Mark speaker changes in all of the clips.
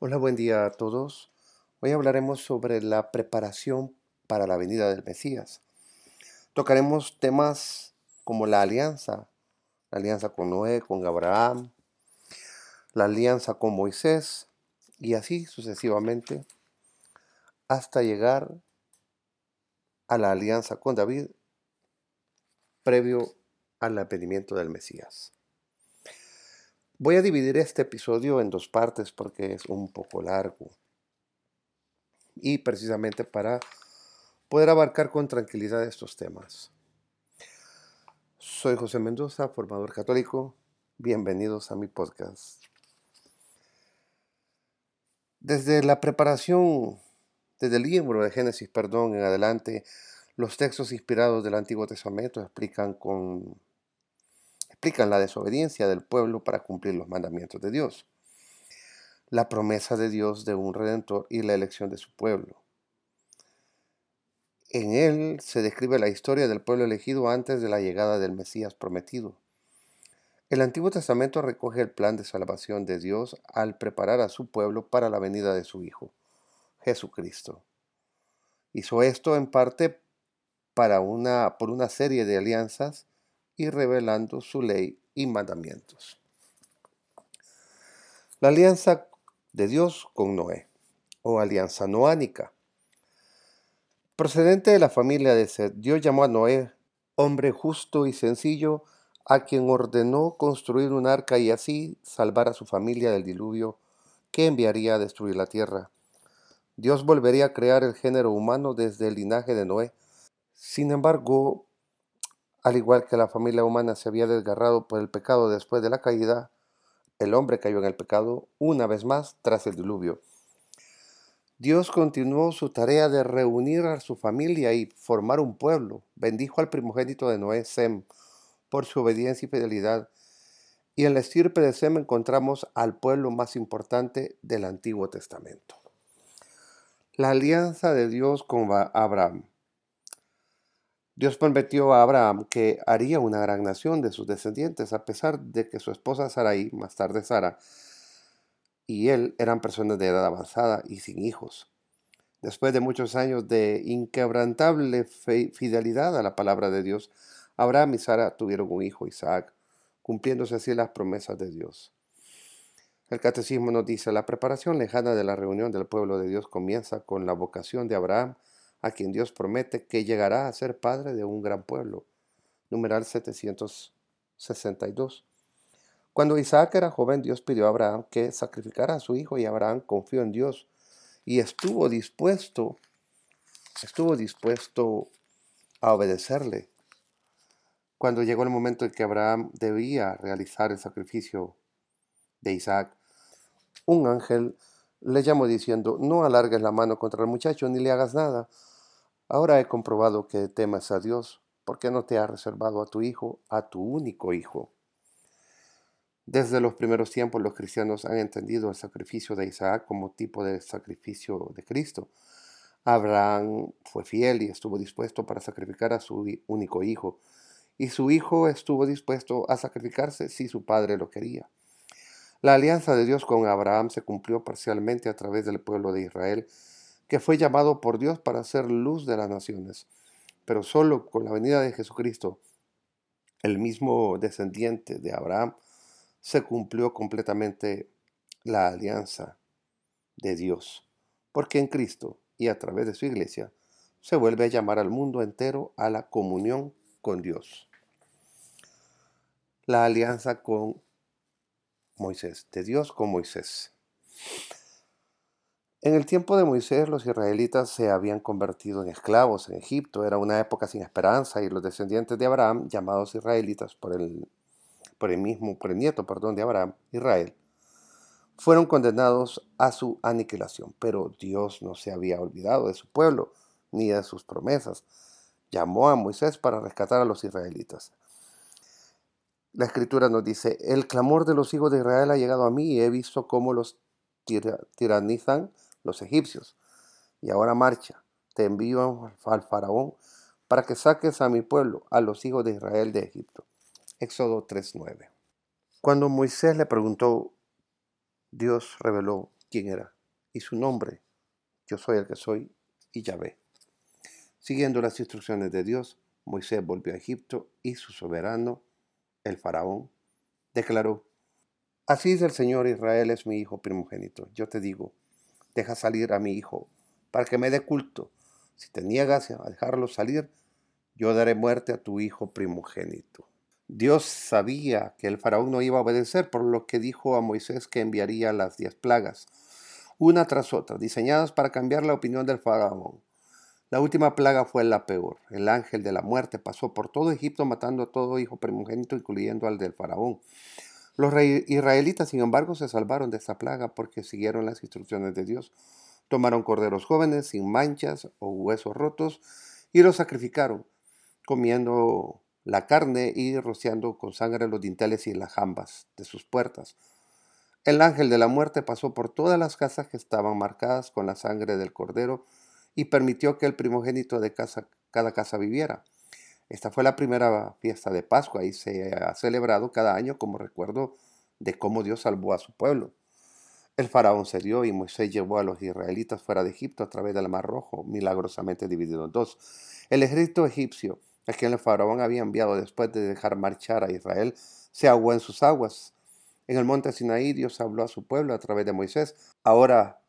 Speaker 1: Hola, buen día a todos. Hoy hablaremos sobre la preparación para la venida del Mesías. Tocaremos temas como la alianza, la alianza con Noé, con Abraham, la alianza con Moisés y así sucesivamente hasta llegar a la alianza con David previo al advenimiento del Mesías. Voy a dividir este episodio en dos partes porque es un poco largo. Y precisamente para poder abarcar con tranquilidad estos temas. Soy José Mendoza, formador católico. Bienvenidos a mi podcast. Desde la preparación, desde el libro de Génesis, perdón, en adelante, los textos inspirados del Antiguo Testamento explican con explican la desobediencia del pueblo para cumplir los mandamientos de Dios, la promesa de Dios de un redentor y la elección de su pueblo. En él se describe la historia del pueblo elegido antes de la llegada del Mesías prometido. El Antiguo Testamento recoge el plan de salvación de Dios al preparar a su pueblo para la venida de su Hijo, Jesucristo. Hizo esto en parte para una, por una serie de alianzas y revelando su ley y mandamientos. La alianza de Dios con Noé, o alianza noánica. Procedente de la familia de Seth, Dios llamó a Noé, hombre justo y sencillo, a quien ordenó construir un arca y así salvar a su familia del diluvio que enviaría a destruir la tierra. Dios volvería a crear el género humano desde el linaje de Noé. Sin embargo, al igual que la familia humana se había desgarrado por el pecado después de la caída, el hombre cayó en el pecado una vez más tras el diluvio. Dios continuó su tarea de reunir a su familia y formar un pueblo. Bendijo al primogénito de Noé, Sem, por su obediencia y fidelidad. Y en la estirpe de Sem encontramos al pueblo más importante del Antiguo Testamento. La alianza de Dios con Abraham. Dios prometió a Abraham que haría una gran nación de sus descendientes, a pesar de que su esposa Sarai, más tarde Sara, y él eran personas de edad avanzada y sin hijos. Después de muchos años de inquebrantable fidelidad a la palabra de Dios, Abraham y Sara tuvieron un hijo, Isaac, cumpliéndose así las promesas de Dios. El catecismo nos dice, la preparación lejana de la reunión del pueblo de Dios comienza con la vocación de Abraham a quien Dios promete que llegará a ser padre de un gran pueblo. Numeral 762. Cuando Isaac era joven, Dios pidió a Abraham que sacrificara a su hijo y Abraham confió en Dios y estuvo dispuesto, estuvo dispuesto a obedecerle. Cuando llegó el momento en que Abraham debía realizar el sacrificio de Isaac, un ángel le llamó diciendo, no alargues la mano contra el muchacho ni le hagas nada, Ahora he comprobado que temas a Dios, ¿por qué no te ha reservado a tu hijo, a tu único hijo? Desde los primeros tiempos los cristianos han entendido el sacrificio de Isaac como tipo de sacrificio de Cristo. Abraham fue fiel y estuvo dispuesto para sacrificar a su único hijo, y su hijo estuvo dispuesto a sacrificarse si su padre lo quería. La alianza de Dios con Abraham se cumplió parcialmente a través del pueblo de Israel, que fue llamado por Dios para ser luz de las naciones. Pero solo con la venida de Jesucristo, el mismo descendiente de Abraham, se cumplió completamente la alianza de Dios. Porque en Cristo y a través de su iglesia se vuelve a llamar al mundo entero a la comunión con Dios. La alianza con Moisés, de Dios con Moisés. En el tiempo de Moisés los israelitas se habían convertido en esclavos en Egipto. Era una época sin esperanza y los descendientes de Abraham, llamados israelitas por el, por mismo, por el nieto, perdón, de Abraham, Israel, fueron condenados a su aniquilación. Pero Dios no se había olvidado de su pueblo ni de sus promesas. Llamó a Moisés para rescatar a los israelitas. La escritura nos dice, el clamor de los hijos de Israel ha llegado a mí y he visto cómo los tiranizan los egipcios. Y ahora marcha, te envío al faraón para que saques a mi pueblo, a los hijos de Israel de Egipto. Éxodo 3.9. Cuando Moisés le preguntó, Dios reveló quién era y su nombre. Yo soy el que soy y ya ve. Siguiendo las instrucciones de Dios, Moisés volvió a Egipto y su soberano, el faraón, declaró, Así dice el Señor Israel es mi hijo primogénito. Yo te digo, deja salir a mi hijo para que me dé culto. Si te niegas a dejarlo salir, yo daré muerte a tu hijo primogénito. Dios sabía que el faraón no iba a obedecer, por lo que dijo a Moisés que enviaría las diez plagas, una tras otra, diseñadas para cambiar la opinión del faraón. La última plaga fue la peor. El ángel de la muerte pasó por todo Egipto matando a todo hijo primogénito, incluyendo al del faraón. Los israelitas, sin embargo, se salvaron de esta plaga porque siguieron las instrucciones de Dios. Tomaron corderos jóvenes sin manchas o huesos rotos y los sacrificaron, comiendo la carne y rociando con sangre los dinteles y las jambas de sus puertas. El ángel de la muerte pasó por todas las casas que estaban marcadas con la sangre del cordero y permitió que el primogénito de cada casa viviera. Esta fue la primera fiesta de Pascua y se ha celebrado cada año como recuerdo de cómo Dios salvó a su pueblo. El faraón cedió y Moisés llevó a los israelitas fuera de Egipto a través del Mar Rojo, milagrosamente dividido en dos. El ejército egipcio a quien el faraón había enviado después de dejar marchar a Israel, se ahogó en sus aguas. En el monte Sinaí Dios habló a su pueblo a través de Moisés. Ahora,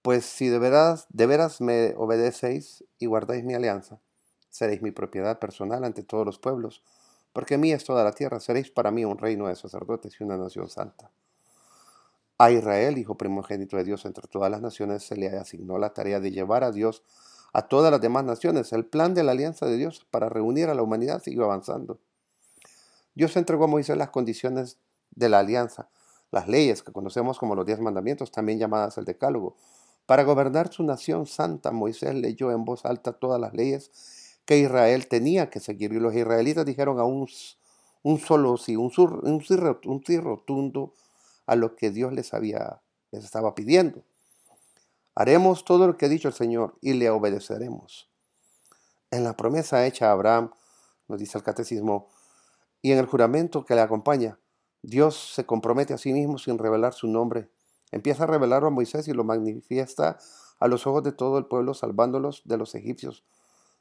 Speaker 1: pues si de veras, de veras me obedecéis y guardáis mi alianza, seréis mi propiedad personal ante todos los pueblos, porque mía es toda la tierra, seréis para mí un reino de sacerdotes y una nación santa. A Israel, hijo primogénito de Dios entre todas las naciones, se le asignó la tarea de llevar a Dios a todas las demás naciones. El plan de la alianza de Dios para reunir a la humanidad siguió avanzando. Dios entregó a Moisés las condiciones de la alianza, las leyes que conocemos como los diez mandamientos, también llamadas el decálogo. Para gobernar su nación santa, Moisés leyó en voz alta todas las leyes que Israel tenía que seguir. Y los israelitas dijeron a un, un solo sí, un, sí rotundo a lo que Dios les, había, les estaba pidiendo. Haremos todo lo que ha dicho el Señor y le obedeceremos. En la promesa hecha a Abraham, nos dice el catecismo, y en el juramento que le acompaña, Dios se compromete a sí mismo sin revelar su nombre. Empieza a revelarlo a Moisés y lo manifiesta a los ojos de todo el pueblo, salvándolos de los egipcios.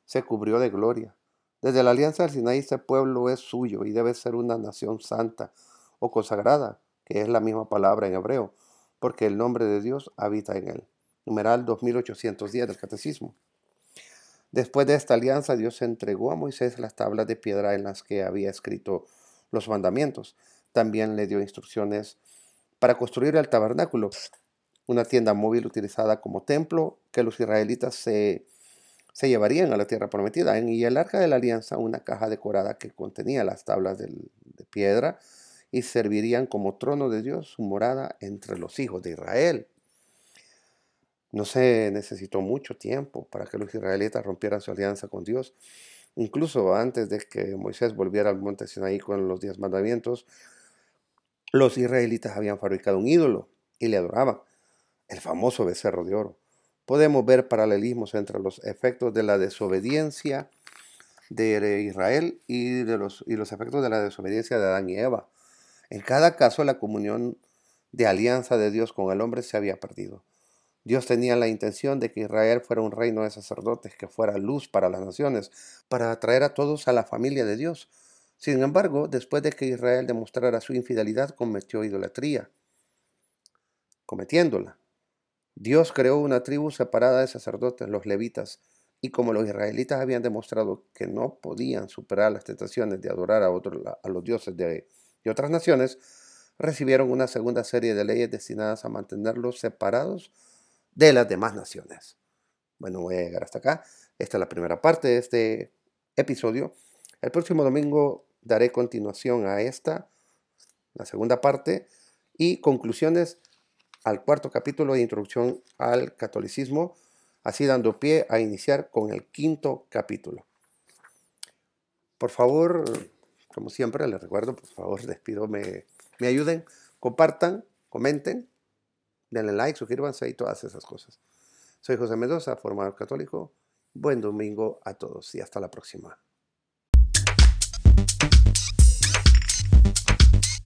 Speaker 1: Se cubrió de gloria. Desde la alianza del Sinaí este pueblo es suyo y debe ser una nación santa o consagrada, que es la misma palabra en hebreo, porque el nombre de Dios habita en él numeral 2810 del Catecismo. Después de esta alianza, Dios entregó a Moisés las tablas de piedra en las que había escrito los mandamientos. También le dio instrucciones para construir el tabernáculo, una tienda móvil utilizada como templo que los israelitas se, se llevarían a la tierra prometida. Y el arca de la alianza, una caja decorada que contenía las tablas de piedra y servirían como trono de Dios, su morada entre los hijos de Israel. No se necesitó mucho tiempo para que los israelitas rompieran su alianza con Dios. Incluso antes de que Moisés volviera al monte Sinaí con los diez mandamientos, los israelitas habían fabricado un ídolo y le adoraban, el famoso becerro de oro. Podemos ver paralelismos entre los efectos de la desobediencia de Israel y, los efectos de la desobediencia de Adán y Eva. En cada caso, la comunión de alianza de Dios con el hombre se había perdido. Dios tenía la intención de que Israel fuera un reino de sacerdotes, que fuera luz para las naciones, para atraer a todos a la familia de Dios. Sin embargo, después de que Israel demostrara su infidelidad, cometió idolatría, cometiéndola. Dios creó una tribu separada de sacerdotes, los levitas, y como los israelitas habían demostrado que no podían superar las tentaciones de adorar a, a los dioses de, de otras naciones, recibieron una segunda serie de leyes destinadas a mantenerlos separados de las demás naciones. Bueno, voy a llegar hasta acá. Esta es la primera parte de este episodio. El próximo domingo daré continuación a esta, la segunda parte, y conclusiones al cuarto capítulo de introducción al catolicismo, así dando pie a iniciar con el quinto capítulo. Por favor, como siempre, les recuerdo, por favor, les pido me, me ayuden, compartan, comenten denle like, suscríbanse y todas esas cosas. Soy José Mendoza, formador católico. Buen domingo a todos y hasta la próxima.